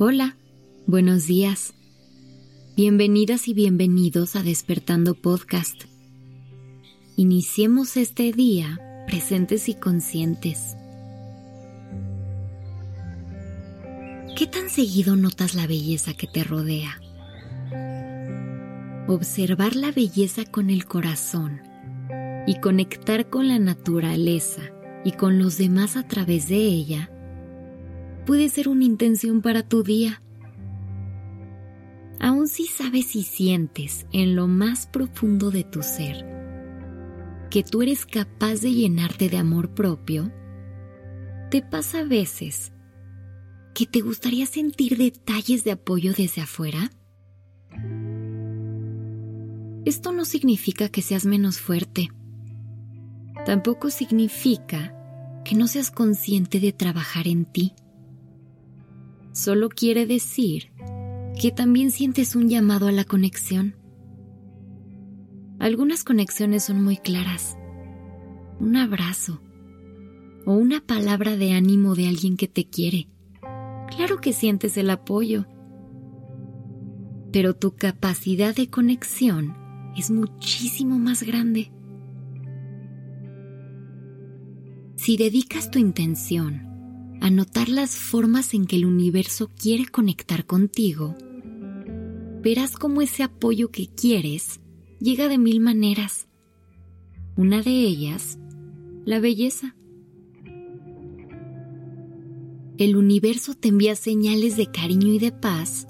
Hola, buenos días. Bienvenidas y bienvenidos a Despertando Podcast. Iniciemos este día presentes y conscientes. ¿Qué tan seguido notas la belleza que te rodea? Observar la belleza con el corazón y conectar con la naturaleza y con los demás a través de ella puede ser una intención para tu día. Aún si sabes y sientes en lo más profundo de tu ser que tú eres capaz de llenarte de amor propio, te pasa a veces que te gustaría sentir detalles de apoyo desde afuera. Esto no significa que seas menos fuerte. Tampoco significa que no seas consciente de trabajar en ti solo quiere decir que también sientes un llamado a la conexión. Algunas conexiones son muy claras. Un abrazo o una palabra de ánimo de alguien que te quiere. Claro que sientes el apoyo. Pero tu capacidad de conexión es muchísimo más grande. Si dedicas tu intención a notar las formas en que el universo quiere conectar contigo, verás cómo ese apoyo que quieres llega de mil maneras. Una de ellas, la belleza. El universo te envía señales de cariño y de paz,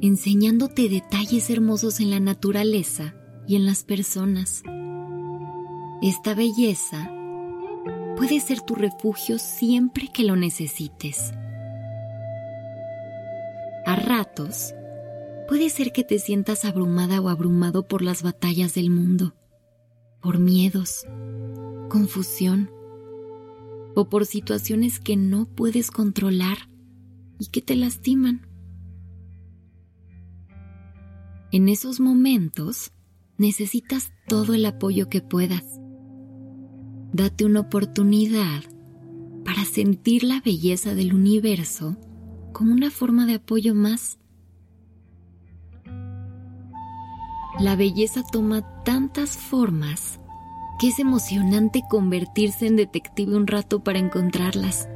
enseñándote detalles hermosos en la naturaleza y en las personas. Esta belleza puede ser tu refugio siempre que lo necesites. A ratos, puede ser que te sientas abrumada o abrumado por las batallas del mundo, por miedos, confusión o por situaciones que no puedes controlar y que te lastiman. En esos momentos necesitas todo el apoyo que puedas date una oportunidad para sentir la belleza del universo como una forma de apoyo más. La belleza toma tantas formas que es emocionante convertirse en detective un rato para encontrarlas.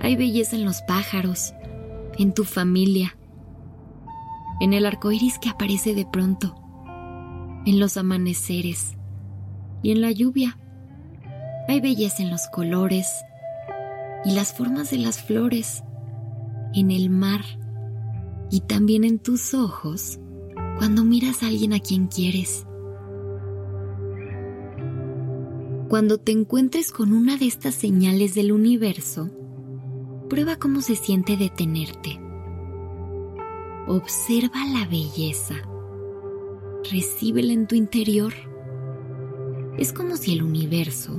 Hay belleza en los pájaros, en tu familia, en el arco iris que aparece de pronto, en los amaneceres y en la lluvia. Hay belleza en los colores y las formas de las flores, en el mar y también en tus ojos cuando miras a alguien a quien quieres. Cuando te encuentres con una de estas señales del universo, prueba cómo se siente detenerte. Observa la belleza. Recíbela en tu interior. Es como si el universo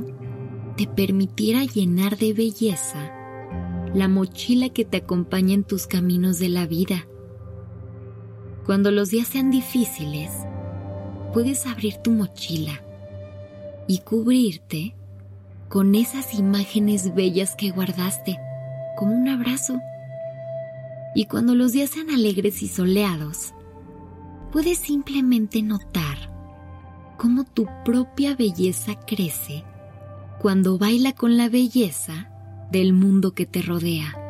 te permitiera llenar de belleza la mochila que te acompaña en tus caminos de la vida. Cuando los días sean difíciles, puedes abrir tu mochila y cubrirte con esas imágenes bellas que guardaste, como un abrazo. Y cuando los días sean alegres y soleados, puedes simplemente notar cómo tu propia belleza crece cuando baila con la belleza del mundo que te rodea.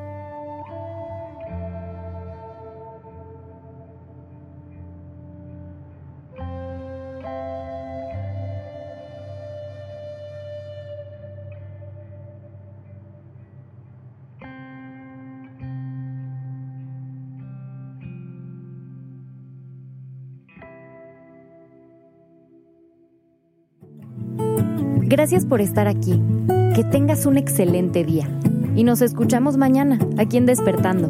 Gracias por estar aquí. Que tengas un excelente día. Y nos escuchamos mañana, aquí en Despertando.